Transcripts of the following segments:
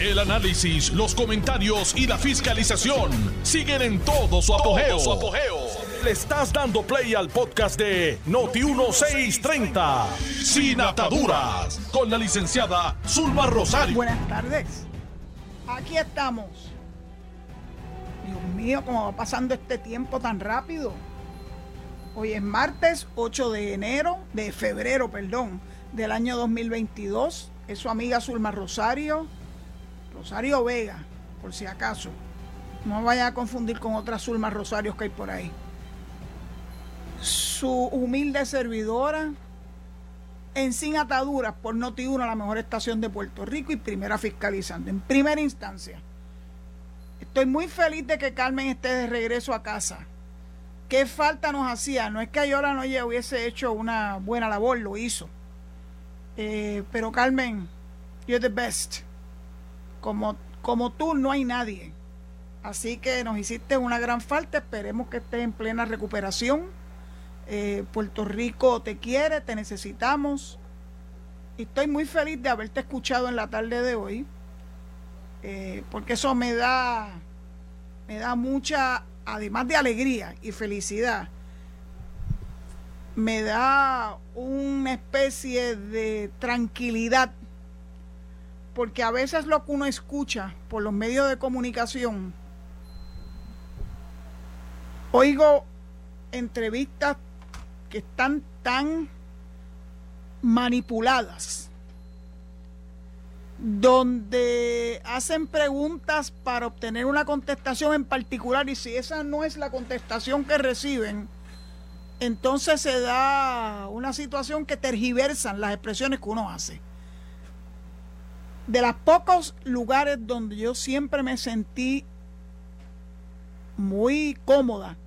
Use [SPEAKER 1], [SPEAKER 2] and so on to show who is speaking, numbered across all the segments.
[SPEAKER 1] El análisis, los comentarios y la fiscalización siguen en todo su apogeo. Le estás dando play al podcast de Noti1630, Sin Ataduras, con la licenciada Zulma Rosario.
[SPEAKER 2] Buenas tardes. Aquí estamos. Dios mío, cómo va pasando este tiempo tan rápido. Hoy es martes 8 de enero, de febrero, perdón, del año 2022. Es su amiga Zulma Rosario, Rosario Vega, por si acaso. No vaya a confundir con otras Zulma Rosarios que hay por ahí. Su humilde servidora, en Sin Ataduras, por Noti1, la mejor estación de Puerto Rico y primera fiscalizando, en primera instancia. Estoy muy feliz de que Carmen esté de regreso a casa ¿Qué falta nos hacía? No es que Ayola no hubiese hecho una buena labor, lo hizo. Eh, pero Carmen, you're the best. Como, como tú no hay nadie. Así que nos hiciste una gran falta. Esperemos que estés en plena recuperación. Eh, Puerto Rico te quiere, te necesitamos. Y estoy muy feliz de haberte escuchado en la tarde de hoy. Eh, porque eso me da, me da mucha además de alegría y felicidad, me da una especie de tranquilidad, porque a veces lo que uno escucha por los medios de comunicación, oigo entrevistas que están tan manipuladas donde hacen preguntas para obtener una contestación en particular y si esa no es la contestación que reciben, entonces se da una situación que tergiversan las expresiones que uno hace. De los pocos lugares donde yo siempre me sentí muy cómoda,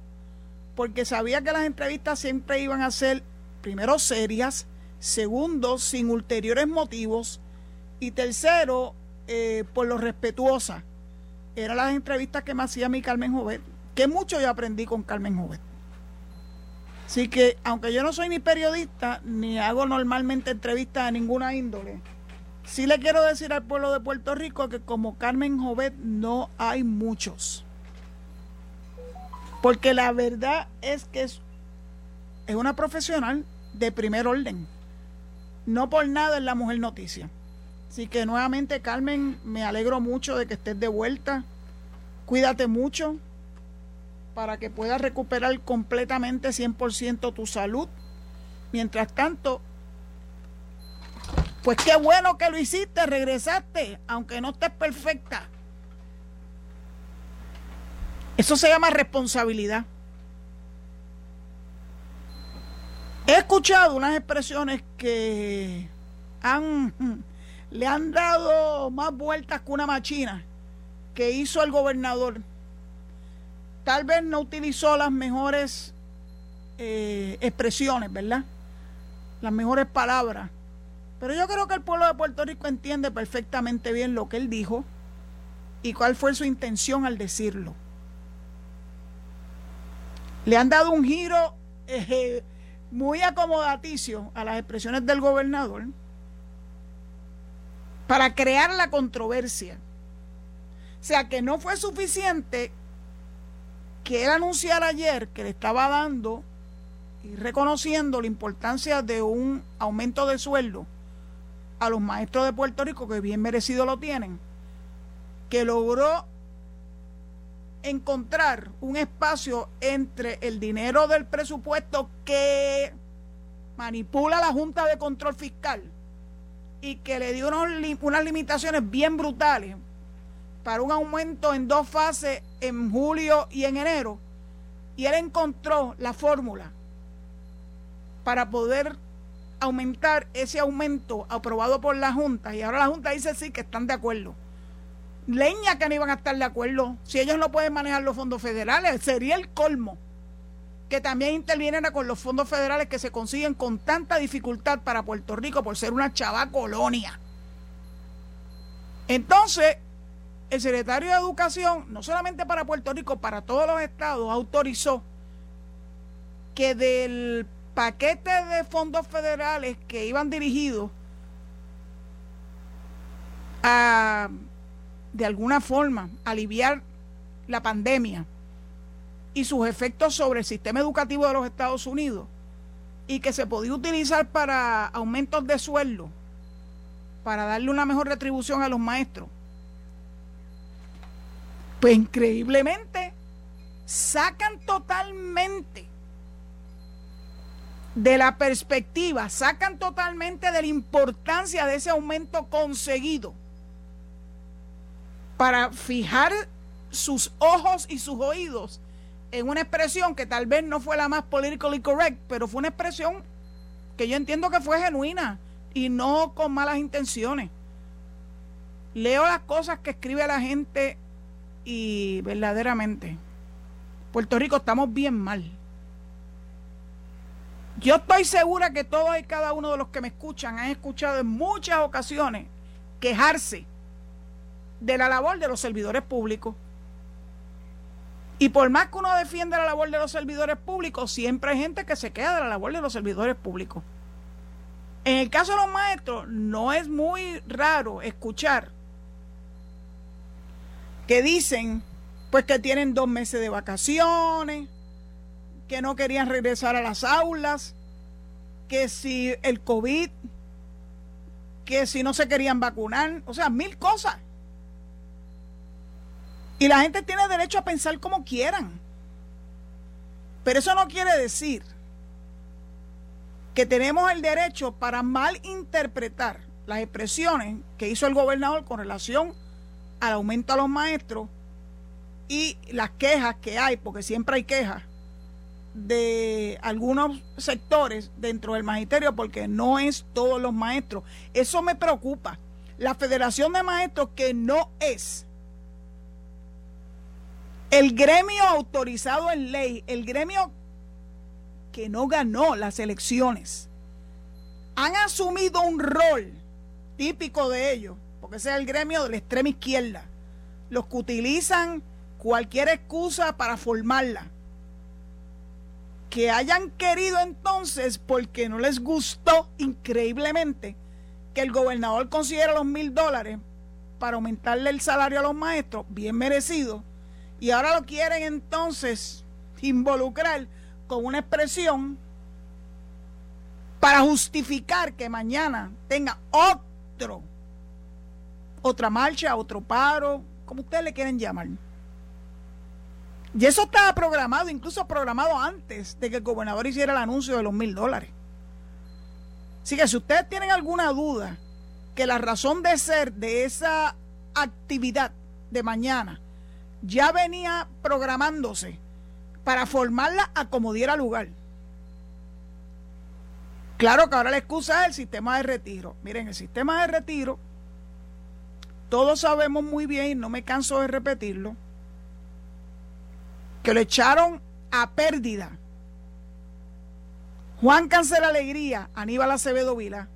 [SPEAKER 2] porque sabía que las entrevistas siempre iban a ser, primero, serias, segundo, sin ulteriores motivos, y tercero, eh, por lo respetuosa. Eran las entrevistas que me hacía mi Carmen Jovet, que mucho yo aprendí con Carmen Jovet. Así que, aunque yo no soy ni periodista, ni hago normalmente entrevistas de ninguna índole, sí le quiero decir al pueblo de Puerto Rico que como Carmen Jovet no hay muchos. Porque la verdad es que es, es una profesional de primer orden. No por nada es la mujer noticia. Así que nuevamente, Carmen, me alegro mucho de que estés de vuelta. Cuídate mucho para que puedas recuperar completamente 100% tu salud. Mientras tanto, pues qué bueno que lo hiciste, regresaste, aunque no estés perfecta. Eso se llama responsabilidad. He escuchado unas expresiones que han le han dado más vueltas que una machina que hizo el gobernador. Tal vez no utilizó las mejores eh, expresiones, ¿verdad? Las mejores palabras. Pero yo creo que el pueblo de Puerto Rico entiende perfectamente bien lo que él dijo y cuál fue su intención al decirlo. Le han dado un giro eh, muy acomodaticio a las expresiones del gobernador para crear la controversia. O sea que no fue suficiente que él anunciara ayer que le estaba dando y reconociendo la importancia de un aumento de sueldo a los maestros de Puerto Rico, que bien merecido lo tienen, que logró encontrar un espacio entre el dinero del presupuesto que manipula la Junta de Control Fiscal y que le dio unas limitaciones bien brutales para un aumento en dos fases en julio y en enero. Y él encontró la fórmula para poder aumentar ese aumento aprobado por la Junta. Y ahora la Junta dice sí que están de acuerdo. Leña que no iban a estar de acuerdo. Si ellos no pueden manejar los fondos federales, sería el colmo que también intervienen con los fondos federales que se consiguen con tanta dificultad para Puerto Rico por ser una chava colonia. Entonces, el secretario de Educación, no solamente para Puerto Rico, para todos los estados, autorizó que del paquete de fondos federales que iban dirigidos a de alguna forma aliviar la pandemia y sus efectos sobre el sistema educativo de los Estados Unidos y que se podía utilizar para aumentos de sueldo, para darle una mejor retribución a los maestros, pues increíblemente sacan totalmente de la perspectiva, sacan totalmente de la importancia de ese aumento conseguido para fijar sus ojos y sus oídos en una expresión que tal vez no fue la más politically correct, pero fue una expresión que yo entiendo que fue genuina y no con malas intenciones. Leo las cosas que escribe la gente y verdaderamente, Puerto Rico estamos bien mal. Yo estoy segura que todos y cada uno de los que me escuchan han escuchado en muchas ocasiones quejarse de la labor de los servidores públicos. Y por más que uno defienda la labor de los servidores públicos, siempre hay gente que se queda de la labor de los servidores públicos. En el caso de los maestros, no es muy raro escuchar que dicen pues que tienen dos meses de vacaciones, que no querían regresar a las aulas, que si el COVID, que si no se querían vacunar, o sea, mil cosas. Y la gente tiene derecho a pensar como quieran. Pero eso no quiere decir que tenemos el derecho para malinterpretar las expresiones que hizo el gobernador con relación al aumento a los maestros y las quejas que hay, porque siempre hay quejas de algunos sectores dentro del magisterio, porque no es todos los maestros. Eso me preocupa. La Federación de Maestros, que no es el gremio autorizado en ley, el gremio que no ganó las elecciones, han asumido un rol típico de ellos, porque ese es el gremio de la extrema izquierda, los que utilizan cualquier excusa para formarla. Que hayan querido entonces, porque no les gustó increíblemente, que el gobernador consiguiera los mil dólares para aumentarle el salario a los maestros, bien merecido, y ahora lo quieren entonces involucrar con una expresión para justificar que mañana tenga otro, otra marcha, otro paro, como ustedes le quieren llamar. Y eso estaba programado, incluso programado antes de que el gobernador hiciera el anuncio de los mil dólares. Así que si ustedes tienen alguna duda que la razón de ser de esa actividad de mañana ya venía programándose para formarla a como diera lugar. Claro que ahora la excusa es el sistema de retiro. Miren, el sistema de retiro, todos sabemos muy bien, no me canso de repetirlo, que lo echaron a pérdida. Juan Cancel Alegría, Aníbal Acevedo Vila,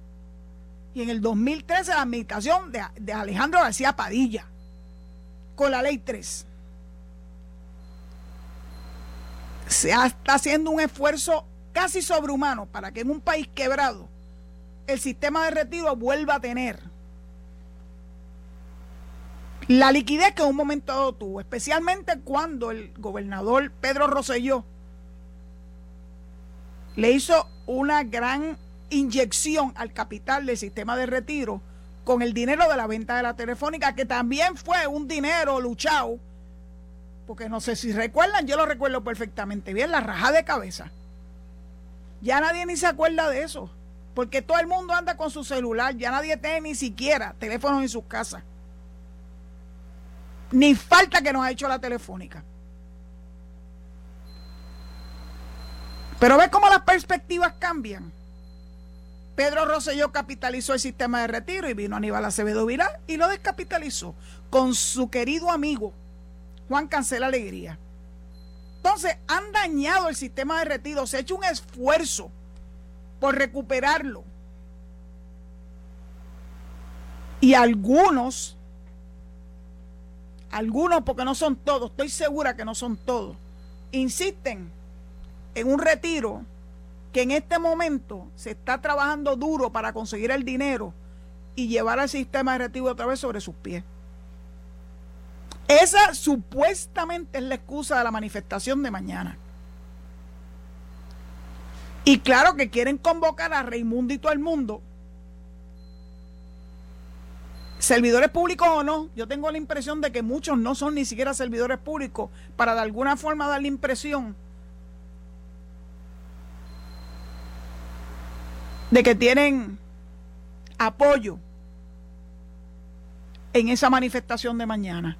[SPEAKER 2] y en el 2013 la administración de, de Alejandro García Padilla, con la ley 3 se está haciendo un esfuerzo casi sobrehumano para que en un país quebrado el sistema de retiro vuelva a tener la liquidez que en un momento dado tuvo, especialmente cuando el gobernador Pedro Rosselló le hizo una gran inyección al capital del sistema de retiro con el dinero de la venta de la telefónica, que también fue un dinero luchado porque no sé si recuerdan, yo lo recuerdo perfectamente bien, la raja de cabeza. Ya nadie ni se acuerda de eso, porque todo el mundo anda con su celular, ya nadie tiene ni siquiera teléfonos en sus casas. Ni falta que nos ha hecho la telefónica. Pero ve cómo las perspectivas cambian. Pedro Rosselló capitalizó el sistema de retiro y vino Aníbal Acevedo Vilá y lo descapitalizó con su querido amigo Juan Cancela Alegría. Entonces, han dañado el sistema de retiro, se ha hecho un esfuerzo por recuperarlo. Y algunos, algunos, porque no son todos, estoy segura que no son todos, insisten en un retiro que en este momento se está trabajando duro para conseguir el dinero y llevar al sistema de retiro otra vez sobre sus pies. Esa supuestamente es la excusa de la manifestación de mañana. Y claro que quieren convocar a Raimundo y todo el mundo. Servidores públicos o no, yo tengo la impresión de que muchos no son ni siquiera servidores públicos para de alguna forma dar la impresión de que tienen apoyo en esa manifestación de mañana.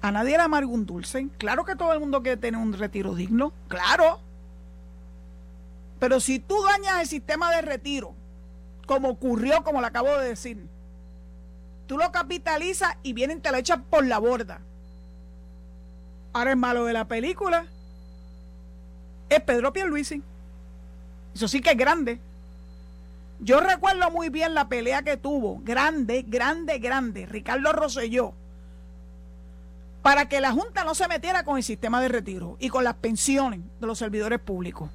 [SPEAKER 2] A nadie le amarga un dulce. Claro que todo el mundo quiere tener un retiro digno. Claro. Pero si tú dañas el sistema de retiro, como ocurrió, como le acabo de decir, tú lo capitalizas y vienen te lo echan por la borda. Ahora el malo de la película es Pedro Pierluisi. Eso sí que es grande. Yo recuerdo muy bien la pelea que tuvo, grande, grande, grande, Ricardo Rosselló, para que la Junta no se metiera con el sistema de retiro y con las pensiones de los servidores públicos.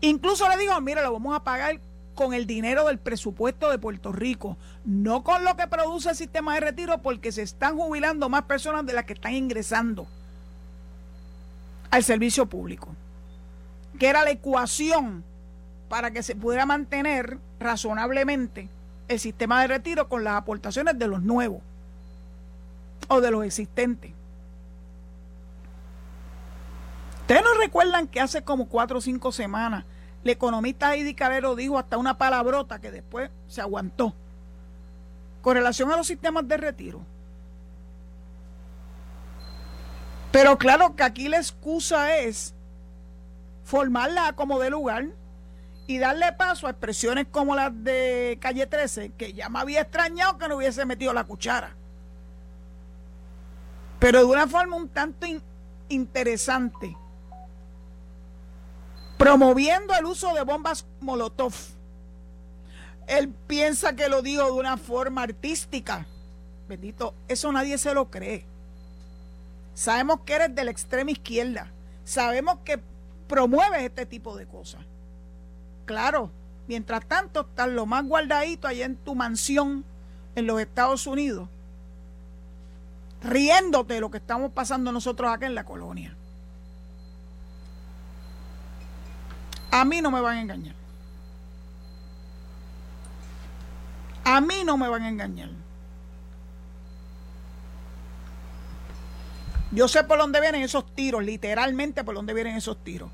[SPEAKER 2] Incluso le digo, mire, lo vamos a pagar con el dinero del presupuesto de Puerto Rico, no con lo que produce el sistema de retiro, porque se están jubilando más personas de las que están ingresando al servicio público, que era la ecuación para que se pudiera mantener razonablemente el sistema de retiro con las aportaciones de los nuevos o de los existentes. Ustedes no recuerdan que hace como cuatro o cinco semanas el economista Heidi Calero dijo hasta una palabrota que después se aguantó con relación a los sistemas de retiro. Pero claro que aquí la excusa es formarla como de lugar y darle paso a expresiones como las de Calle 13, que ya me había extrañado que no hubiese metido la cuchara. Pero de una forma un tanto interesante, promoviendo el uso de bombas Molotov. Él piensa que lo dijo de una forma artística. Bendito, eso nadie se lo cree. Sabemos que eres de la extrema izquierda. Sabemos que promueves este tipo de cosas. Claro, mientras tanto estás lo más guardadito allá en tu mansión en los Estados Unidos, riéndote de lo que estamos pasando nosotros acá en la colonia. A mí no me van a engañar. A mí no me van a engañar. Yo sé por dónde vienen esos tiros, literalmente por dónde vienen esos tiros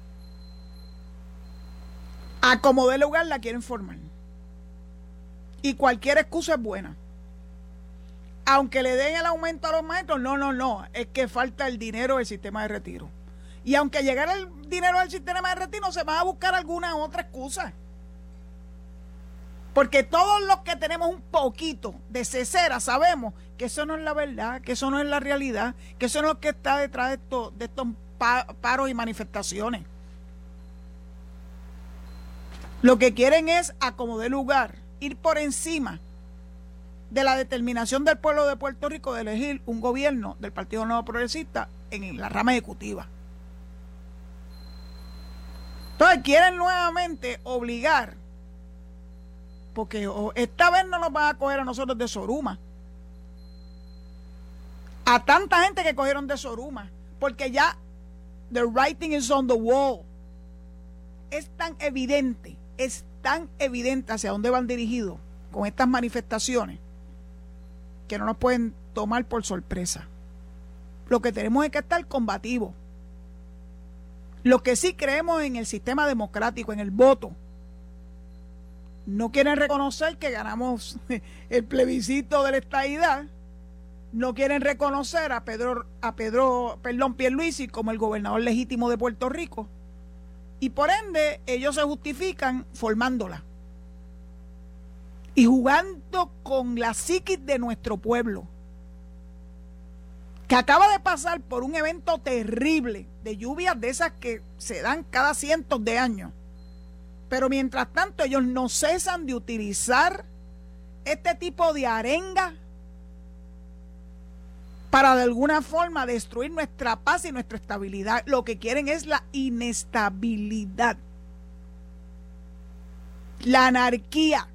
[SPEAKER 2] a como de lugar la quieren formar. Y cualquier excusa es buena. Aunque le den el aumento a los maestros, no, no, no, es que falta el dinero del sistema de retiro. Y aunque llegara el dinero del sistema de retiro, se va a buscar alguna otra excusa. Porque todos los que tenemos un poquito de cesera sabemos que eso no es la verdad, que eso no es la realidad, que eso no es lo que está detrás de, de estos paros y manifestaciones. Lo que quieren es acomodar lugar, ir por encima de la determinación del pueblo de Puerto Rico de elegir un gobierno del Partido Nuevo Progresista en la rama ejecutiva. Entonces quieren nuevamente obligar, porque esta vez no nos van a coger a nosotros de Soruma, a tanta gente que cogieron de Soruma, porque ya the writing is on the wall. Es tan evidente es tan evidente hacia dónde van dirigidos con estas manifestaciones que no nos pueden tomar por sorpresa. Lo que tenemos es que estar combativos. Lo que sí creemos en el sistema democrático, en el voto. No quieren reconocer que ganamos el plebiscito de la estadidad. No quieren reconocer a Pedro, a Pedro, perdón, Pierluisi como el gobernador legítimo de Puerto Rico y por ende, ellos se justifican formándola. Y jugando con la psiquis de nuestro pueblo, que acaba de pasar por un evento terrible de lluvias de esas que se dan cada cientos de años. Pero mientras tanto, ellos no cesan de utilizar este tipo de arenga para de alguna forma destruir nuestra paz y nuestra estabilidad. Lo que quieren es la inestabilidad, la anarquía.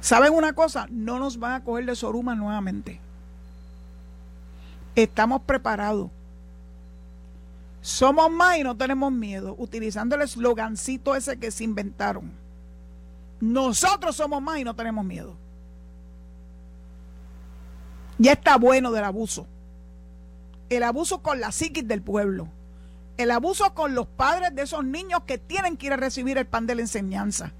[SPEAKER 2] ¿Saben una cosa? No nos van a coger de Soruma nuevamente. Estamos preparados. Somos más y no tenemos miedo, utilizando el eslogancito ese que se inventaron. Nosotros somos más y no tenemos miedo. Ya está bueno del abuso. El abuso con la psiquis del pueblo. El abuso con los padres de esos niños que tienen que ir a recibir el pan de la enseñanza.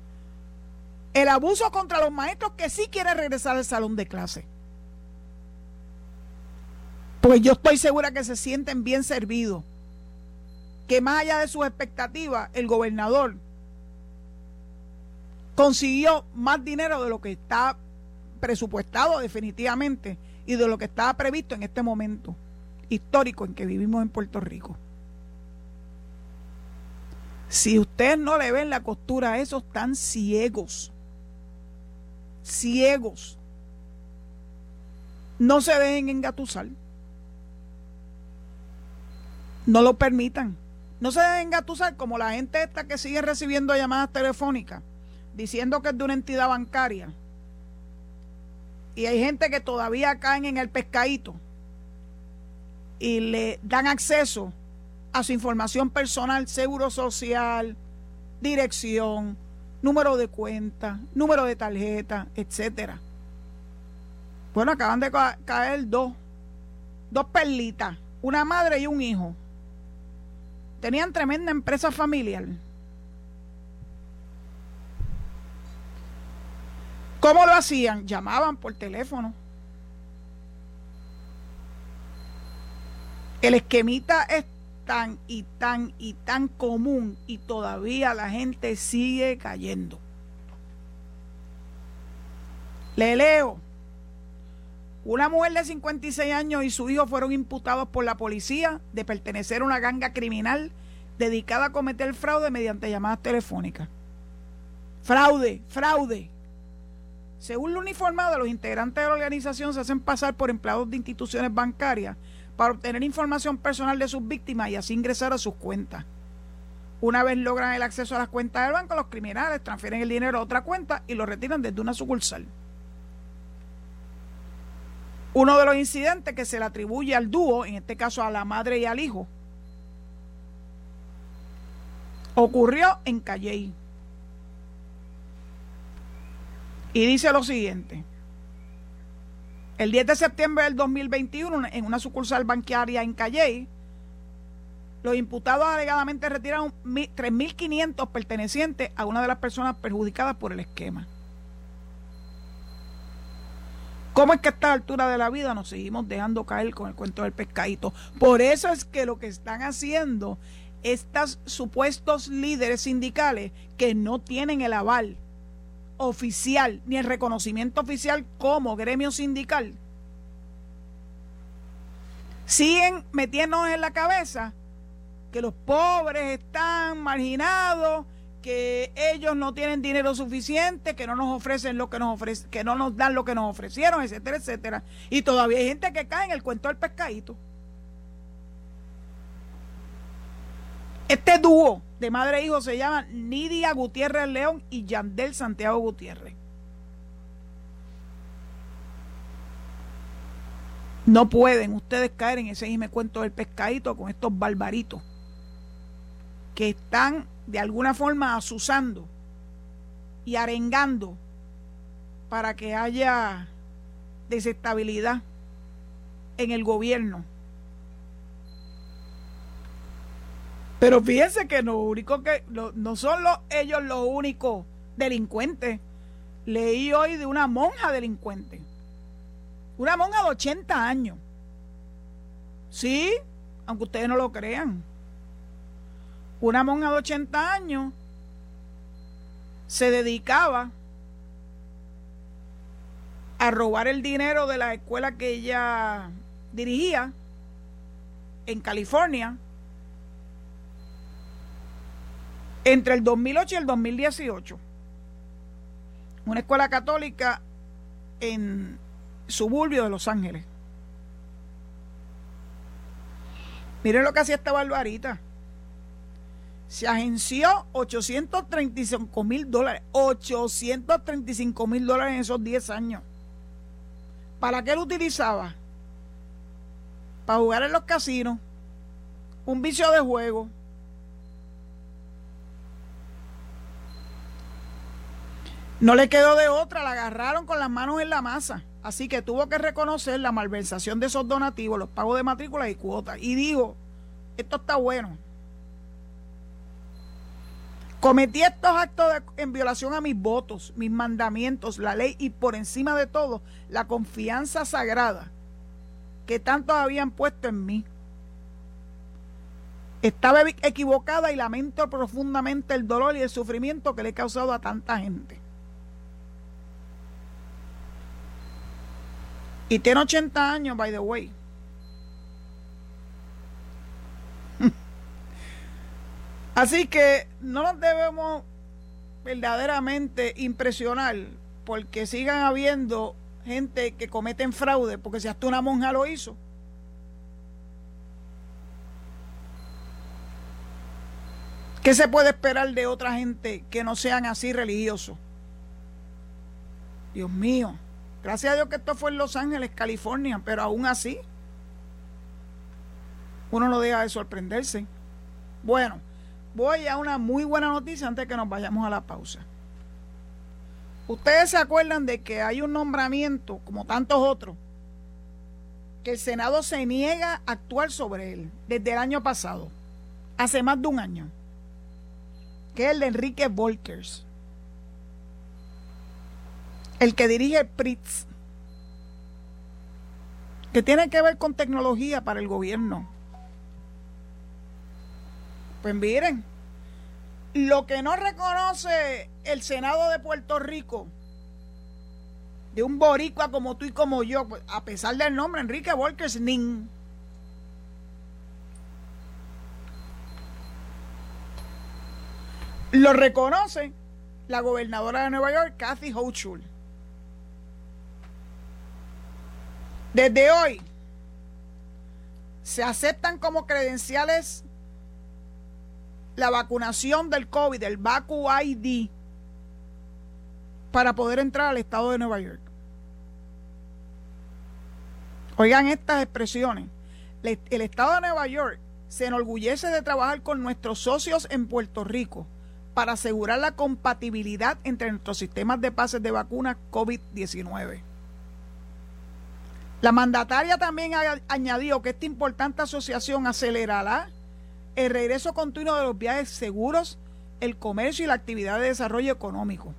[SPEAKER 2] El abuso contra los maestros que sí quieren regresar al salón de clase. Pues yo estoy segura que se sienten bien servidos. Que más allá de sus expectativas, el gobernador consiguió más dinero de lo que está presupuestado definitivamente y de lo que estaba previsto en este momento histórico en que vivimos en Puerto Rico. Si ustedes no le ven la costura a esos tan ciegos, ciegos, no se dejen engatusar. No lo permitan. No se dejen engatusar como la gente esta que sigue recibiendo llamadas telefónicas diciendo que es de una entidad bancaria. Y hay gente que todavía caen en el pescadito y le dan acceso a su información personal, seguro social, dirección, número de cuenta, número de tarjeta, etcétera. Bueno, acaban de caer dos, dos perlitas, una madre y un hijo. Tenían tremenda empresa familiar. ¿Cómo lo hacían? Llamaban por teléfono. El esquemita es tan y tan y tan común y todavía la gente sigue cayendo. Le leo. Una mujer de 56 años y su hijo fueron imputados por la policía de pertenecer a una ganga criminal dedicada a cometer fraude mediante llamadas telefónicas. Fraude, fraude. Según lo uniformado, los integrantes de la organización se hacen pasar por empleados de instituciones bancarias para obtener información personal de sus víctimas y así ingresar a sus cuentas. Una vez logran el acceso a las cuentas del banco, los criminales transfieren el dinero a otra cuenta y lo retiran desde una sucursal. Uno de los incidentes que se le atribuye al dúo, en este caso a la madre y al hijo, ocurrió en Calley. Y dice lo siguiente. El 10 de septiembre del 2021, en una sucursal bancaria en Calley, los imputados alegadamente retiraron 3.500 pertenecientes a una de las personas perjudicadas por el esquema. ¿Cómo es que a esta altura de la vida nos seguimos dejando caer con el cuento del pescadito? Por eso es que lo que están haciendo estos supuestos líderes sindicales que no tienen el aval oficial ni el reconocimiento oficial como gremio sindical, siguen metiéndonos en la cabeza que los pobres están marginados, que ellos no tienen dinero suficiente, que no nos ofrecen lo que nos ofrecen, que no nos dan lo que nos ofrecieron, etcétera, etcétera. Y todavía hay gente que cae en el cuento del pescadito. Este dúo de madre e hijo se llama Nidia Gutiérrez León y Yandel Santiago Gutiérrez. No pueden ustedes caer en ese mismo cuento del pescadito con estos barbaritos que están de alguna forma asusando y arengando para que haya desestabilidad en el gobierno Pero fíjense que lo único que no son ellos los únicos delincuentes. Leí hoy de una monja delincuente. Una monja de 80 años. Sí, aunque ustedes no lo crean. Una monja de 80 años se dedicaba a robar el dinero de la escuela que ella dirigía en California entre el 2008 y el 2018. Una escuela católica en suburbio de Los Ángeles. Miren lo que hacía esta barbarita. se agenció 835 mil dólares. 835 mil dólares en esos 10 años. ¿Para qué lo utilizaba? Para jugar en los casinos. Un vicio de juego. No le quedó de otra, la agarraron con las manos en la masa. Así que tuvo que reconocer la malversación de esos donativos, los pagos de matrículas y cuotas. Y dijo, esto está bueno. Cometí estos actos en violación a mis votos, mis mandamientos, la ley y por encima de todo, la confianza sagrada que tantos habían puesto en mí. Estaba equivocada y lamento profundamente el dolor y el sufrimiento que le he causado a tanta gente. Y tiene 80 años, by the way. Así que no nos debemos verdaderamente impresionar porque sigan habiendo gente que cometen fraude, porque si hasta una monja lo hizo. ¿Qué se puede esperar de otra gente que no sean así religiosos? Dios mío. Gracias a Dios que esto fue en Los Ángeles, California, pero aún así uno no deja de sorprenderse. Bueno, voy a una muy buena noticia antes de que nos vayamos a la pausa. Ustedes se acuerdan de que hay un nombramiento, como tantos otros, que el Senado se niega a actuar sobre él desde el año pasado, hace más de un año, que es el de Enrique Volkers el que dirige el que tiene que ver con tecnología para el gobierno. Pues miren, lo que no reconoce el Senado de Puerto Rico, de un boricua como tú y como yo, pues, a pesar del nombre, Enrique Volkers Nin, lo reconoce la gobernadora de Nueva York, Kathy Hochul. Desde hoy se aceptan como credenciales la vacunación del COVID, el Vacu ID, para poder entrar al estado de Nueva York. Oigan estas expresiones. El estado de Nueva York se enorgullece de trabajar con nuestros socios en Puerto Rico para asegurar la compatibilidad entre nuestros sistemas de pases de vacunas COVID-19. La mandataria también ha añadido que esta importante asociación acelerará el regreso continuo de los viajes seguros, el comercio y la actividad de desarrollo económico.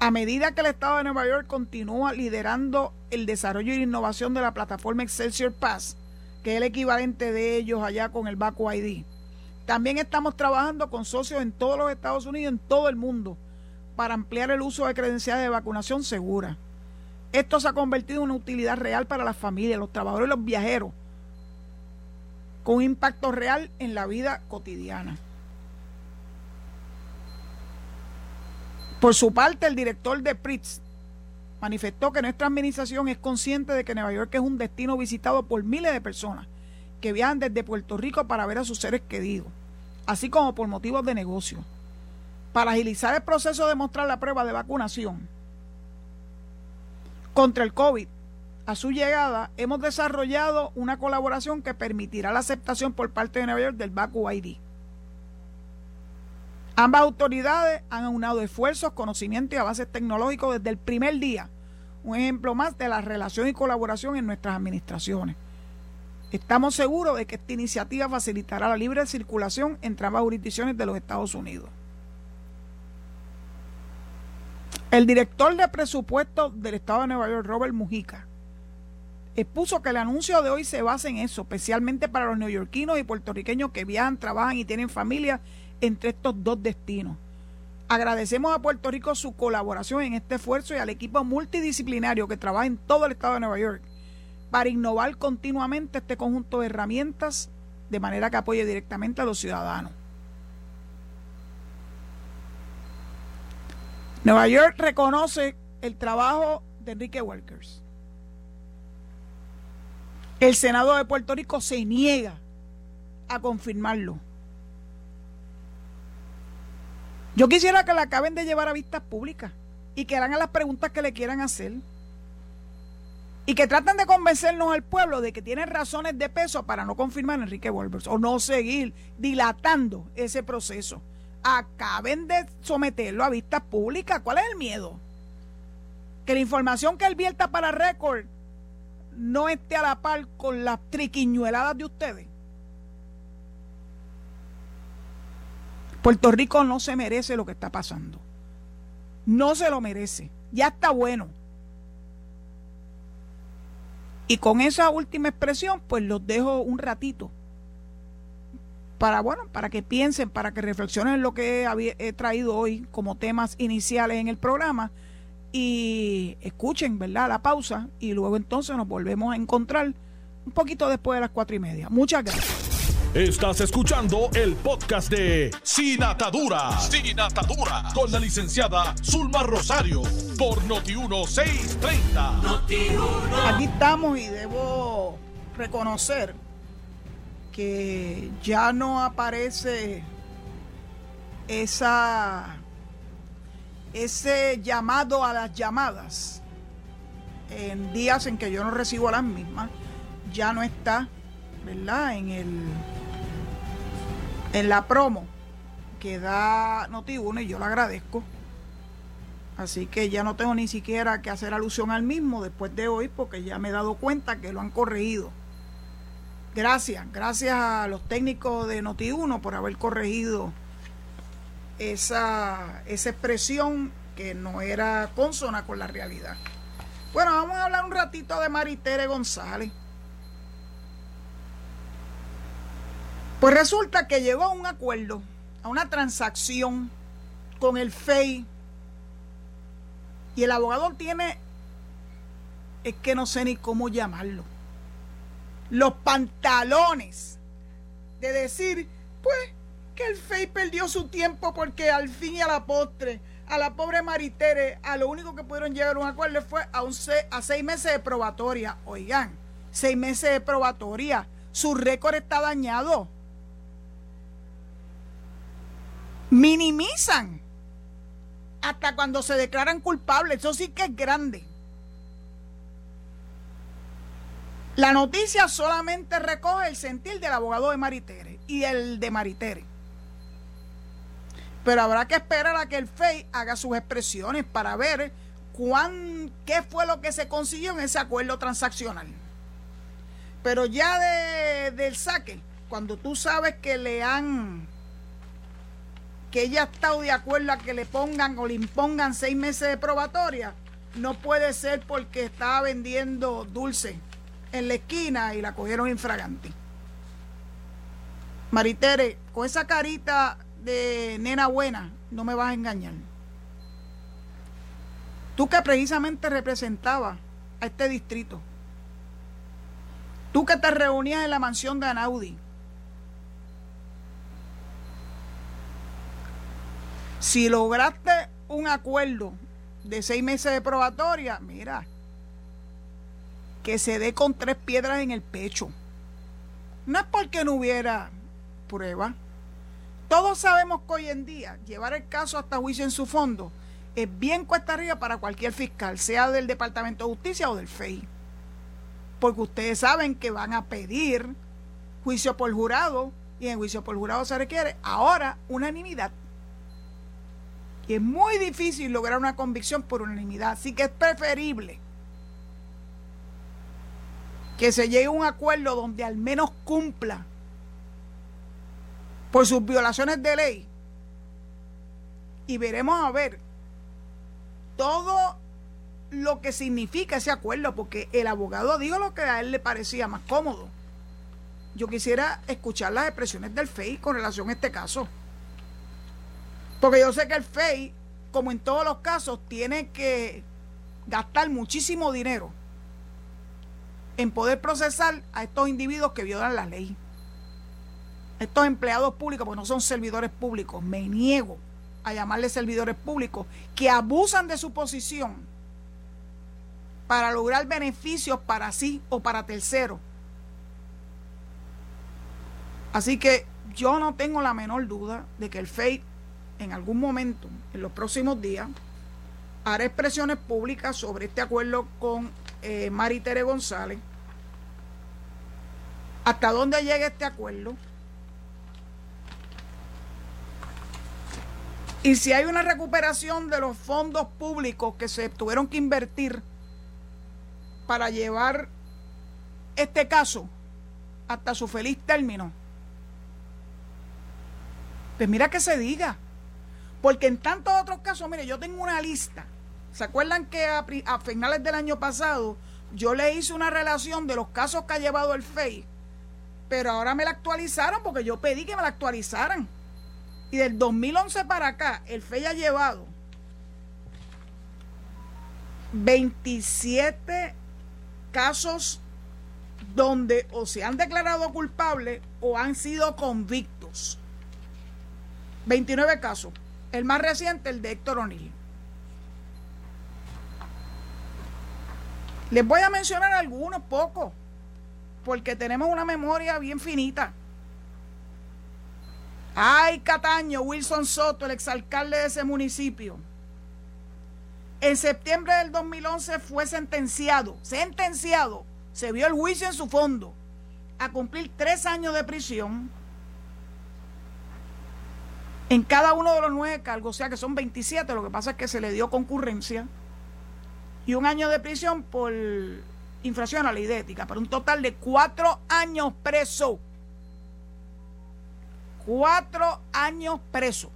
[SPEAKER 2] A medida que el Estado de Nueva York continúa liderando el desarrollo y innovación de la plataforma Excelsior Pass, que es el equivalente de ellos allá con el Baco ID, también estamos trabajando con socios en todos los Estados Unidos, en todo el mundo, para ampliar el uso de credenciales de vacunación segura. Esto se ha convertido en una utilidad real para las familias, los trabajadores y los viajeros, con impacto real en la vida cotidiana. Por su parte, el director de PRITS manifestó que nuestra administración es consciente de que Nueva York es un destino visitado por miles de personas que viajan desde Puerto Rico para ver a sus seres queridos, así como por motivos de negocio. Para agilizar el proceso de mostrar la prueba de vacunación, contra el COVID. A su llegada, hemos desarrollado una colaboración que permitirá la aceptación por parte de Nueva York del Baku ID. Ambas autoridades han aunado esfuerzos, conocimientos y avances tecnológicos desde el primer día. Un ejemplo más de la relación y colaboración en nuestras administraciones. Estamos seguros de que esta iniciativa facilitará la libre circulación entre ambas jurisdicciones de los Estados Unidos. El director de presupuesto del Estado de Nueva York, Robert Mujica, expuso que el anuncio de hoy se basa en eso, especialmente para los neoyorquinos y puertorriqueños que viajan, trabajan y tienen familia entre estos dos destinos. Agradecemos a Puerto Rico su colaboración en este esfuerzo y al equipo multidisciplinario que trabaja en todo el estado de Nueva York para innovar continuamente este conjunto de herramientas de manera que apoye directamente a los ciudadanos. Nueva York reconoce el trabajo de Enrique Walkers. El Senado de Puerto Rico se niega a confirmarlo. Yo quisiera que la acaben de llevar a vistas públicas y que hagan las preguntas que le quieran hacer. Y que traten de convencernos al pueblo de que tienen razones de peso para no confirmar a Enrique Wolvers o no seguir dilatando ese proceso. Acaben de someterlo a vistas públicas. ¿Cuál es el miedo? Que la información que él vierta para récord no esté a la par con las triquiñueladas de ustedes. Puerto Rico no se merece lo que está pasando. No se lo merece. Ya está bueno. Y con esa última expresión, pues los dejo un ratito. Para, bueno, para que piensen, para que reflexionen en lo que he, traído hoy como temas iniciales en el programa y escuchen, ¿verdad? La pausa y luego entonces nos volvemos a encontrar un poquito después de las cuatro y media. Muchas gracias.
[SPEAKER 1] Estás escuchando el podcast de Sin Atadura. Sin Atadura. Con la licenciada Zulma Rosario. Por Noti1630.
[SPEAKER 2] Aquí estamos y debo reconocer que ya no aparece esa ese llamado a las llamadas en días en que yo no recibo las mismas ya no está verdad en el en la promo que da Noti1 y yo lo agradezco. Así que ya no tengo ni siquiera que hacer alusión al mismo después de hoy porque ya me he dado cuenta que lo han corregido. Gracias, gracias a los técnicos de Noti1 por haber corregido esa, esa expresión que no era consona con la realidad. Bueno, vamos a hablar un ratito de Maritere González. Pues resulta que llegó a un acuerdo, a una transacción con el FEI y el abogado tiene, es que no sé ni cómo llamarlo, los pantalones de decir, pues, que el FEI perdió su tiempo porque al fin y a la postre, a la pobre Maritere, a lo único que pudieron llegar a un acuerdo fue a, un a seis meses de probatoria. Oigan, seis meses de probatoria, su récord está dañado minimizan hasta cuando se declaran culpables. Eso sí que es grande. La noticia solamente recoge el sentir del abogado de Maritere y el de Maritere. Pero habrá que esperar a que el FEI haga sus expresiones para ver cuán, qué fue lo que se consiguió en ese acuerdo transaccional. Pero ya de, del saque, cuando tú sabes que le han que ella ha estado de acuerdo a que le pongan o le impongan seis meses de probatoria, no puede ser porque estaba vendiendo dulce en la esquina y la cogieron infragante. Maritere, con esa carita de nena buena, no me vas a engañar. Tú que precisamente representabas a este distrito. Tú que te reunías en la mansión de Anaudi Si lograste un acuerdo de seis meses de probatoria, mira, que se dé con tres piedras en el pecho. No es porque no hubiera prueba. Todos sabemos que hoy en día llevar el caso hasta juicio en su fondo es bien cuesta arriba para cualquier fiscal, sea del Departamento de Justicia o del FEI. Porque ustedes saben que van a pedir juicio por jurado y en juicio por jurado se requiere ahora unanimidad. Y es muy difícil lograr una convicción por unanimidad. Así que es preferible que se llegue a un acuerdo donde al menos cumpla por sus violaciones de ley. Y veremos a ver todo lo que significa ese acuerdo, porque el abogado dijo lo que a él le parecía más cómodo. Yo quisiera escuchar las expresiones del FEI con relación a este caso. Porque yo sé que el FEI, como en todos los casos, tiene que gastar muchísimo dinero en poder procesar a estos individuos que violan la ley. Estos empleados públicos, porque no son servidores públicos, me niego a llamarles servidores públicos, que abusan de su posición para lograr beneficios para sí o para terceros. Así que yo no tengo la menor duda de que el FEI en algún momento, en los próximos días, hará expresiones públicas sobre este acuerdo con eh, Maritere González. ¿Hasta dónde llega este acuerdo? Y si hay una recuperación de los fondos públicos que se tuvieron que invertir para llevar este caso hasta su feliz término, pues mira que se diga. Porque en tantos otros casos, mire, yo tengo una lista. ¿Se acuerdan que a, finales del año pasado yo le hice una relación de los casos que ha llevado el FEI? Pero ahora me la actualizaron porque yo pedí que me la actualizaran. Y del 2011 para acá, el FEI ha llevado 27 casos donde o se han declarado culpables o han sido convictos. 29 casos. El más reciente, el de Héctor O'Neill. Les voy a mencionar algunos pocos, porque tenemos una memoria bien finita. Ay, Cataño, Wilson Soto, el exalcalde de ese municipio. En septiembre del 2011 fue sentenciado, sentenciado, se vio el juicio en su fondo, a cumplir tres años de prisión en cada uno de los nueve cargos, o sea que son 27, lo que pasa es que se le dio concurrencia, y un año de prisión por infracción a la ley de para un total de cuatro años preso. Cuatro años preso.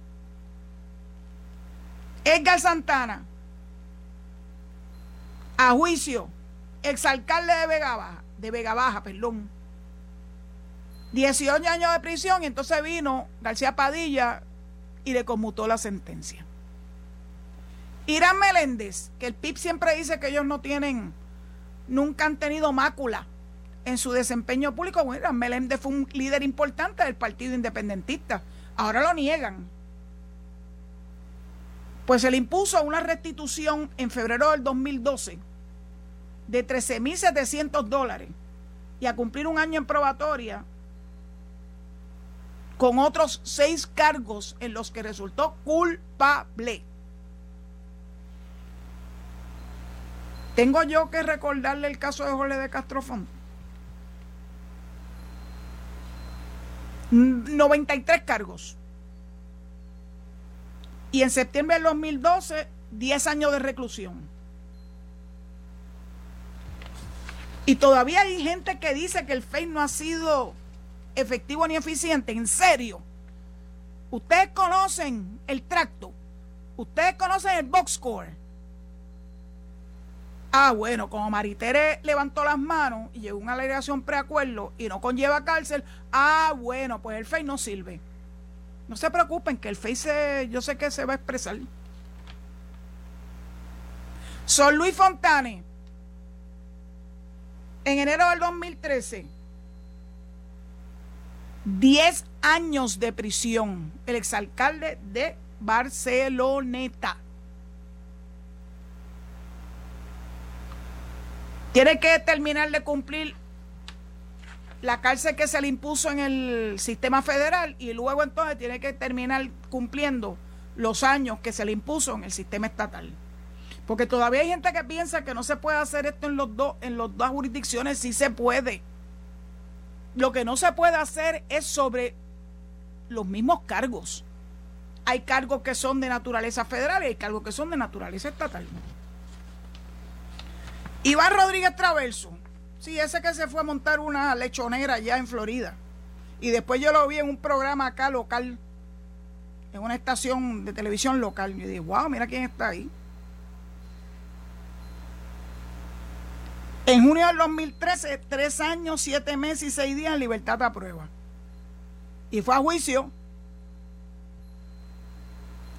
[SPEAKER 2] Edgar Santana, a juicio, exalcalde de Vega Baja, de Vega Baja, perdón. 18 años de prisión y entonces vino García Padilla y le conmutó la sentencia. Irán Meléndez, que el PIB siempre dice que ellos no tienen, nunca han tenido mácula en su desempeño público. Bueno, Meléndez fue un líder importante del Partido Independentista. Ahora lo niegan. Pues se le impuso una restitución en febrero del 2012 de 13.700 dólares y a cumplir un año en probatoria con otros seis cargos en los que resultó culpable. Tengo yo que recordarle el caso de Jorge de Castrofón. 93 cargos. Y en septiembre del 2012, 10 años de reclusión. Y todavía hay gente que dice que el FEI no ha sido efectivo ni eficiente, en serio. Ustedes conocen el tracto, ustedes conocen el box score. Ah, bueno, como Maritere levantó las manos y llegó una alegación preacuerdo y no conlleva cárcel, ah, bueno, pues el FEI no sirve. No se preocupen que el FEI se, yo sé que se va a expresar. Son Luis Fontane, en enero del 2013, 10 años de prisión, el exalcalde de Barceloneta. Tiene que terminar de cumplir la cárcel que se le impuso en el sistema federal y luego entonces tiene que terminar cumpliendo los años que se le impuso en el sistema estatal. Porque todavía hay gente que piensa que no se puede hacer esto en los dos en las dos jurisdicciones, sí se puede. Lo que no se puede hacer es sobre los mismos cargos. Hay cargos que son de naturaleza federal y hay cargos que son de naturaleza estatal. Iván Rodríguez Traverso, sí, ese que se fue a montar una lechonera allá en Florida. Y después yo lo vi en un programa acá local, en una estación de televisión local. Y dije, wow, mira quién está ahí. En junio del 2013, tres años, siete meses y seis días en libertad a prueba. Y fue a juicio.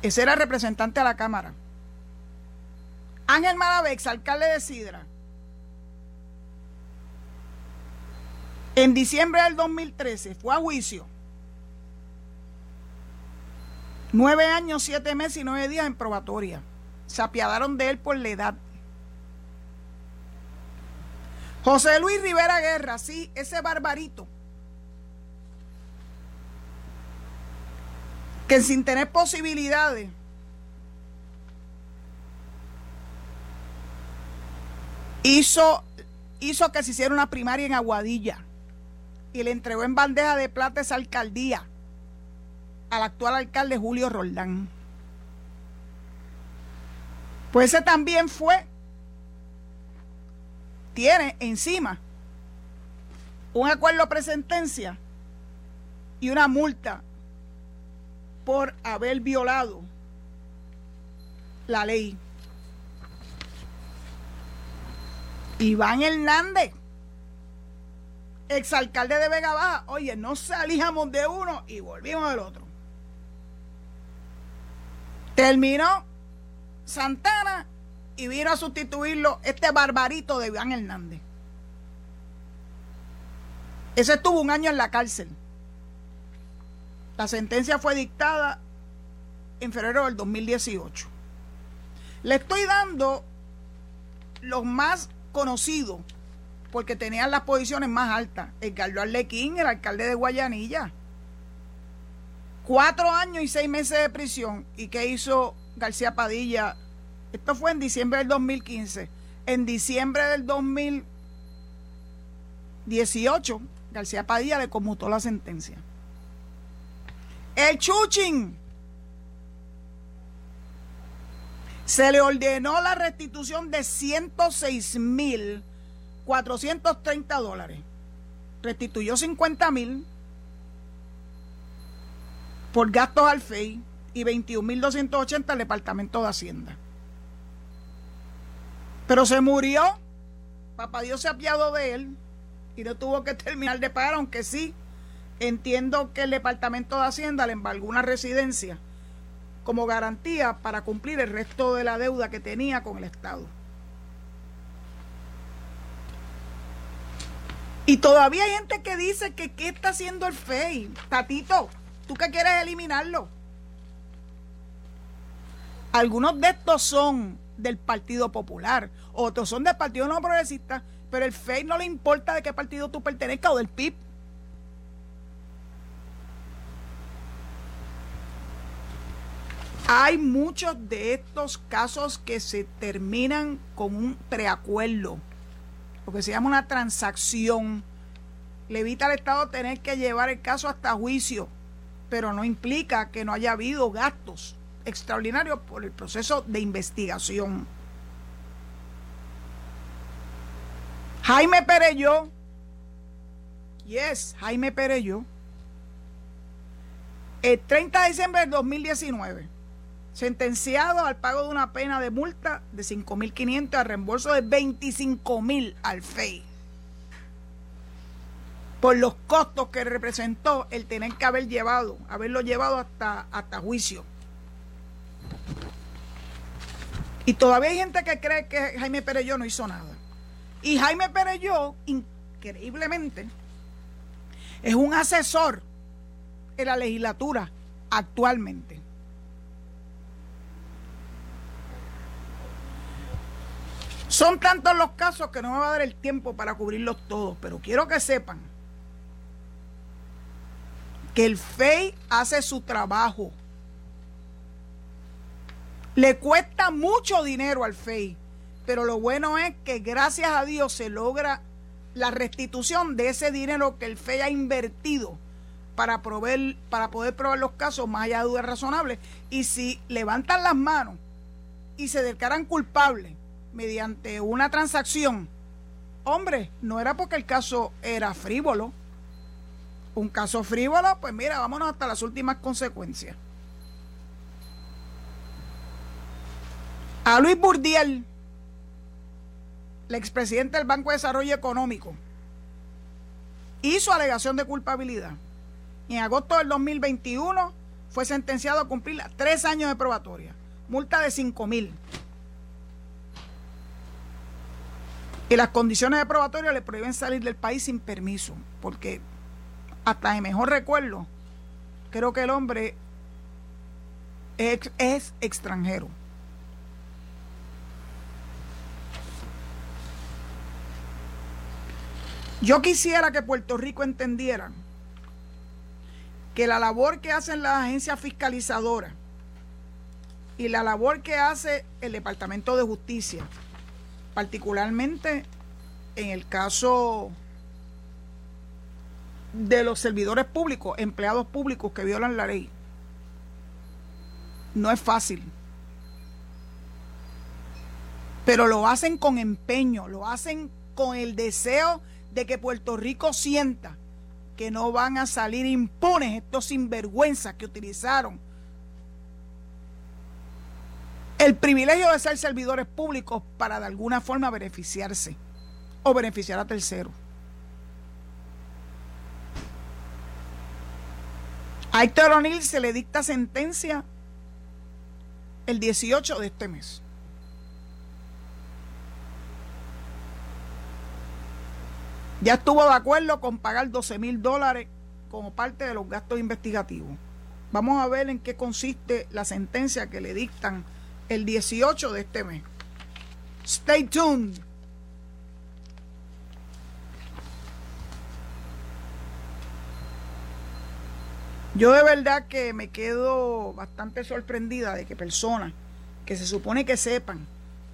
[SPEAKER 2] Ese era representante a la Cámara. Ángel Malavex, alcalde de Sidra. En diciembre del 2013 fue a juicio. Nueve años, siete meses y nueve días en probatoria. Se apiadaron de él por la edad. José Luis Rivera Guerra, sí, ese barbarito. que sin tener posibilidades hizo, hizo que se hiciera una primaria en Aguadilla y le entregó en bandeja de plata esa alcaldía al actual alcalde Julio Roldán. Pues ese también fue, tiene encima un acuerdo presentencia y una multa por haber violado la ley. Iván Hernández, exalcalde de Vega Baja, oye, no salíamos de uno y volvimos del otro. Terminó Santana y vino a sustituirlo este barbarito de Iván Hernández. Ese estuvo un año en la cárcel. La sentencia fue dictada en febrero del 2018. Le estoy dando los más conocidos porque tenían las posiciones más altas. Edgardo Arlequín, el alcalde de Guayanilla. Cuatro años y seis meses de prisión. ¿Y qué hizo García Padilla? Esto fue en diciembre del 2015. En diciembre del 2018, García Padilla le conmutó la sentencia. El Chuchín. Se le ordenó la restitución de 106 mil 430 dólares. Restituyó 50 mil por gastos al FEI y 21.280 al Departamento de Hacienda. Pero se murió. Papá Dios se apiado de él y no tuvo que terminar de pagar, aunque sí entiendo que el Departamento de Hacienda le embargó una residencia como garantía para cumplir el resto de la deuda que tenía con el Estado. Y todavía hay gente que dice que qué está haciendo el FEI. Tatito, ¿tú qué quieres eliminarlo? Algunos de estos son del Partido Popular, otros son del Partido No Progresista, pero el FEI no le importa de qué partido tú pertenezcas o del PIB. Hay muchos de estos casos que se terminan con un preacuerdo, lo que se llama una transacción. Le evita al Estado tener que llevar el caso hasta juicio, pero no implica que no haya habido gastos extraordinarios por el proceso de investigación. Jaime Pereyó, yes, Jaime Pereyó, el 30 de diciembre del 2019 sentenciado al pago de una pena de multa de 5.500 a reembolso de 25.000 al FEI por los costos que representó el tener que haber llevado, haberlo llevado hasta, hasta juicio. Y todavía hay gente que cree que Jaime Pereyó no hizo nada. Y Jaime Pereyó, increíblemente, es un asesor en la legislatura actualmente. Son tantos los casos que no me va a dar el tiempo para cubrirlos todos, pero quiero que sepan que el FEI hace su trabajo. Le cuesta mucho dinero al FEI, pero lo bueno es que gracias a Dios se logra la restitución de ese dinero que el FEI ha invertido para, proveer, para poder probar los casos más allá de dudas razonables. Y si levantan las manos y se declaran culpables mediante una transacción, hombre, no era porque el caso era frívolo. Un caso frívolo, pues mira, vámonos hasta las últimas consecuencias. A Luis Burdiel, el expresidente del Banco de Desarrollo Económico, hizo alegación de culpabilidad. En agosto del 2021 fue sentenciado a cumplir tres años de probatoria, multa de 5 mil. Y las condiciones de probatoria le prohíben salir del país sin permiso, porque hasta de mejor recuerdo, creo que el hombre es, es extranjero. Yo quisiera que Puerto Rico entendiera que la labor que hacen las agencias fiscalizadoras y la labor que hace el Departamento de Justicia, particularmente en el caso de los servidores públicos, empleados públicos que violan la ley, no es fácil. Pero lo hacen con empeño, lo hacen con el deseo de que Puerto Rico sienta que no van a salir impunes estos sinvergüenzas que utilizaron el privilegio de ser servidores públicos para de alguna forma beneficiarse o beneficiar a terceros. A Héctor O'Neill se le dicta sentencia el 18 de este mes. Ya estuvo de acuerdo con pagar 12 mil dólares como parte de los gastos investigativos. Vamos a ver en qué consiste la sentencia que le dictan el 18 de este mes. Stay tuned. Yo de verdad que me quedo bastante sorprendida de que personas que se supone que sepan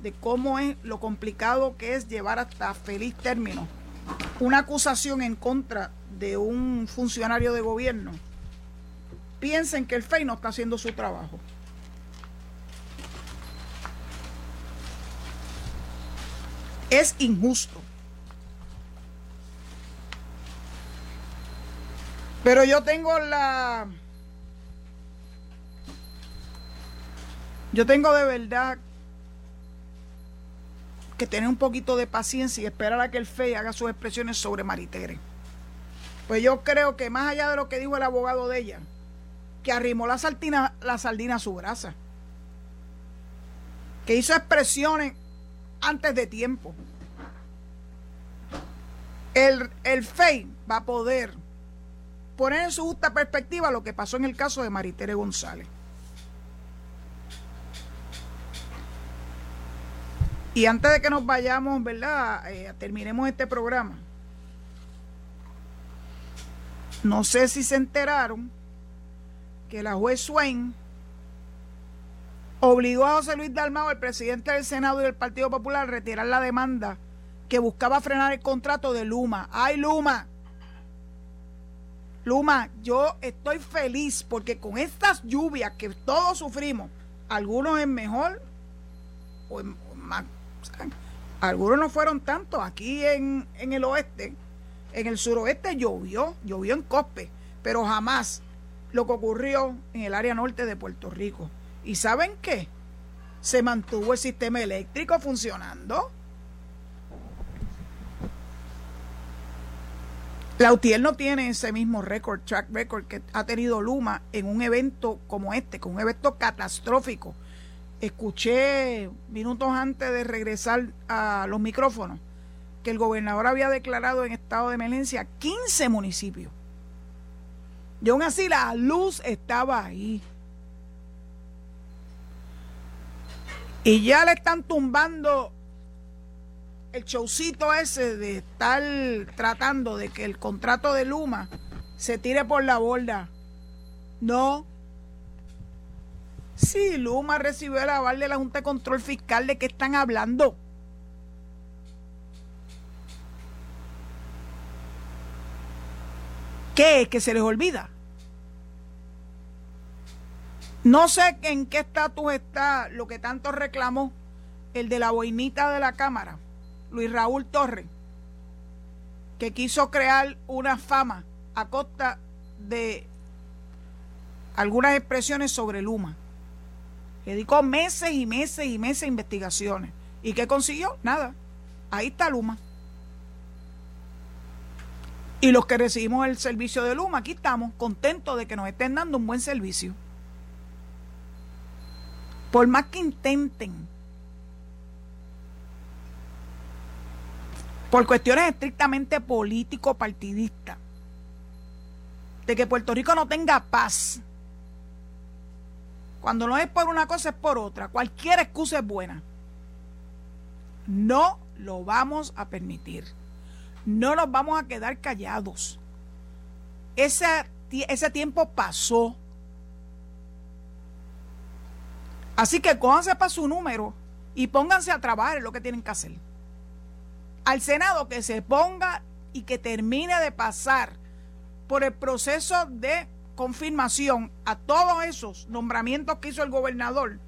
[SPEAKER 2] de cómo es lo complicado que es llevar hasta feliz término una acusación en contra de un funcionario de gobierno, piensen que el FEI no está haciendo su trabajo. Es injusto. Pero yo tengo la... Yo tengo de verdad que tener un poquito de paciencia y esperar a que el FEI haga sus expresiones sobre Maritere. Pues yo creo que más allá de lo que dijo el abogado de ella, que arrimó la, sardina, la sardina a su brasa, que hizo expresiones antes de tiempo. El, el FEI va a poder poner en su justa perspectiva lo que pasó en el caso de Maritere González. Y antes de que nos vayamos, ¿verdad? Eh, terminemos este programa. No sé si se enteraron que la juez Swain obligó a José Luis Dalmao, el presidente del Senado y del Partido Popular, a retirar la demanda que buscaba frenar el contrato de Luma. ¡Ay, Luma! Luma, yo estoy feliz porque con estas lluvias que todos sufrimos, algunos en mejor o más. algunos no fueron tantos. Aquí en, en el oeste, en el suroeste llovió, llovió en Cospe, pero jamás lo que ocurrió en el área norte de Puerto Rico. ¿Y saben qué? Se mantuvo el sistema eléctrico funcionando. La UTIER no tiene ese mismo récord, track record que ha tenido Luma en un evento como este, con un evento catastrófico. Escuché minutos antes de regresar a los micrófonos que el gobernador había declarado en estado de emergencia 15 municipios. Y aún así la luz estaba ahí. Y ya le están tumbando el showcito ese de estar tratando de que el contrato de Luma se tire por la borda. No. Sí, Luma recibió el aval de la Junta de Control Fiscal de qué están hablando. ¿Qué? ¿Que se les olvida? No sé en qué estatus está lo que tanto reclamó el de la boinita de la Cámara Luis Raúl Torres, que quiso crear una fama a costa de algunas expresiones sobre Luma. Dedicó meses y meses y meses a investigaciones. ¿Y qué consiguió? Nada. Ahí está Luma. Y los que recibimos el servicio de Luma, aquí estamos contentos de que nos estén dando un buen servicio. Por más que intenten por cuestiones estrictamente político-partidistas, de que Puerto Rico no tenga paz. Cuando no es por una cosa es por otra. Cualquier excusa es buena. No lo vamos a permitir. No nos vamos a quedar callados. Esa ese tiempo pasó. Así que cójanse para su número y pónganse a trabajar en lo que tienen que hacer. Al Senado que se ponga y que termine de pasar por el proceso de confirmación a todos esos nombramientos que hizo el gobernador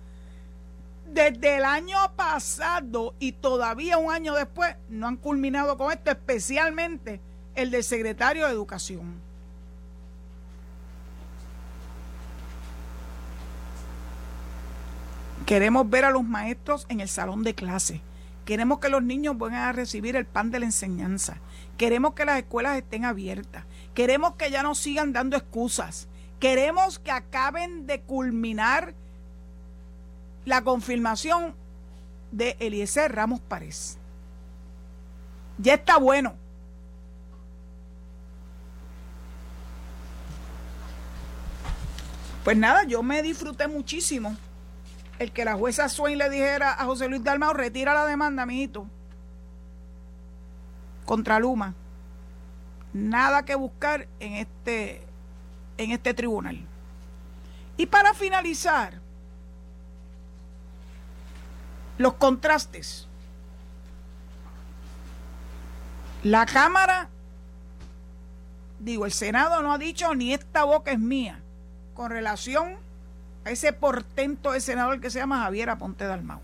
[SPEAKER 2] desde el año pasado y todavía un año después no han culminado con esto, especialmente el del secretario de Educación. Queremos ver a los maestros en el salón de clase. Queremos que los niños vayan a recibir el pan de la enseñanza. Queremos que las escuelas estén abiertas. Queremos que ya no sigan dando excusas. Queremos que acaben de culminar la confirmación de Eliezer Ramos Párez. Ya está bueno. Pues nada, yo me disfruté muchísimo el que la jueza Swain le dijera a José Luis Dalmao, retira la demanda, mijito, contra Luma. Nada que buscar en este, en este tribunal. Y para finalizar, los contrastes. La Cámara, digo, el Senado no ha dicho ni esta boca es mía con relación a ese portento de senador que se llama Javier Aponte Dalmau.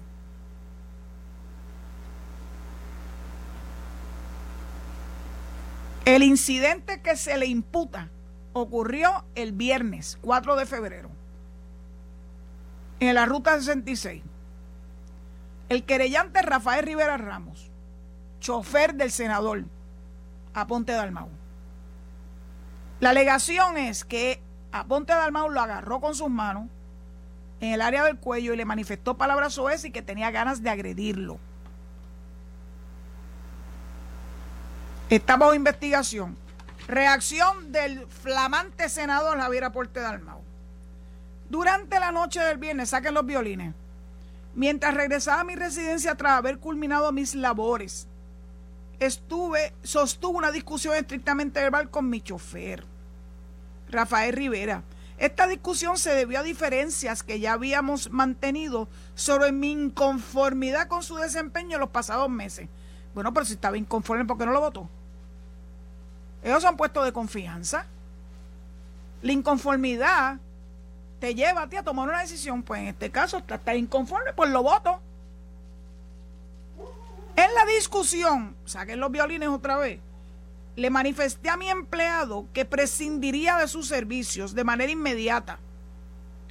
[SPEAKER 2] El incidente que se le imputa ocurrió el viernes 4 de febrero en la ruta 66. El querellante Rafael Rivera Ramos, chofer del senador Aponte Dalmau. La alegación es que Aponte Dalmau lo agarró con sus manos en el área del cuello y le manifestó palabras soez y que tenía ganas de agredirlo. Está bajo investigación. Reacción del flamante senador Javier Aporte Dalmau. Durante la noche del viernes, saquen los violines. Mientras regresaba a mi residencia tras haber culminado mis labores, estuve, sostuve una discusión estrictamente verbal con mi chofer, Rafael Rivera esta discusión se debió a diferencias que ya habíamos mantenido sobre mi inconformidad con su desempeño en los pasados meses. Bueno, pero si estaba inconforme, ¿por qué no lo votó? Ellos se han puesto de confianza. La inconformidad te lleva a ti a tomar una decisión. Pues en este caso, estás inconforme, pues lo voto. En la discusión, saquen los violines otra vez le manifesté a mi empleado que prescindiría de sus servicios de manera inmediata,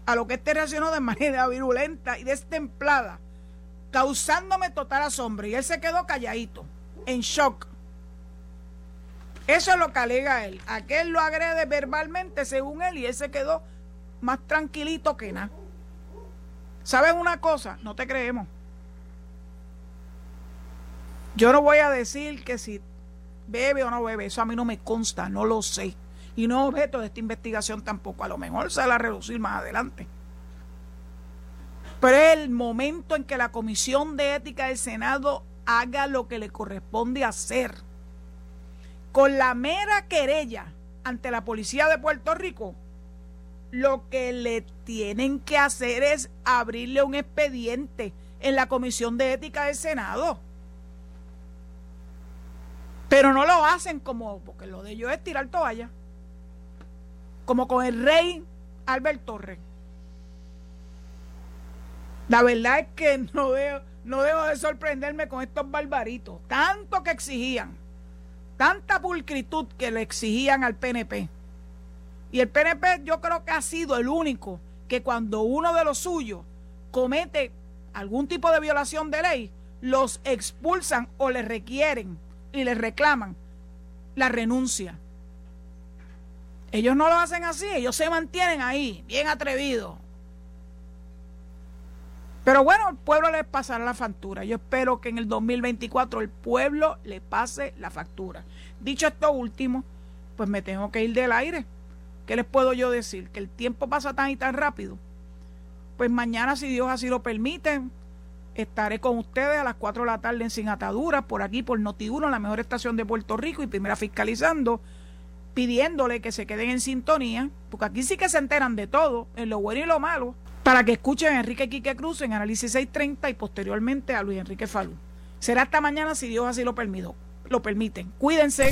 [SPEAKER 2] a lo que este reaccionó de manera virulenta y destemplada, causándome total asombro. Y él se quedó calladito, en shock. Eso es lo que alega él. Aquel lo agrede verbalmente, según él, y él se quedó más tranquilito que nada. ¿Sabes una cosa? No te creemos. Yo no voy a decir que si bebe o no bebe, eso a mí no me consta, no lo sé. Y no objeto de esta investigación tampoco. A lo mejor se va a reducir más adelante. Pero es el momento en que la Comisión de Ética del Senado haga lo que le corresponde hacer. Con la mera querella ante la policía de Puerto Rico, lo que le tienen que hacer es abrirle un expediente en la Comisión de Ética del Senado. Pero no lo hacen como, porque lo de ellos es tirar toalla. Como con el rey Albert Torres. La verdad es que no debo, no debo de sorprenderme con estos barbaritos. Tanto que exigían. Tanta pulcritud que le exigían al PNP. Y el PNP yo creo que ha sido el único que cuando uno de los suyos comete algún tipo de violación de ley, los expulsan o le requieren y le reclaman la renuncia. Ellos no lo hacen así, ellos se mantienen ahí, bien atrevidos. Pero bueno, el pueblo le pasará la factura. Yo espero que en el 2024 el pueblo le pase la factura. Dicho esto último, pues me tengo que ir del aire. ¿Qué les puedo yo decir? Que el tiempo pasa tan y tan rápido. Pues mañana, si Dios así lo permite, Estaré con ustedes a las 4 de la tarde en Sin Ataduras, por aquí, por Noti1, la mejor estación de Puerto Rico y primera fiscalizando. pidiéndole que se queden en sintonía, porque aquí sí que se enteran de todo, en lo bueno y lo malo, para que escuchen a Enrique Quique Cruz en Análisis 630 y posteriormente a Luis Enrique Falú. Será hasta mañana si Dios así lo permitió lo permiten. Cuídense.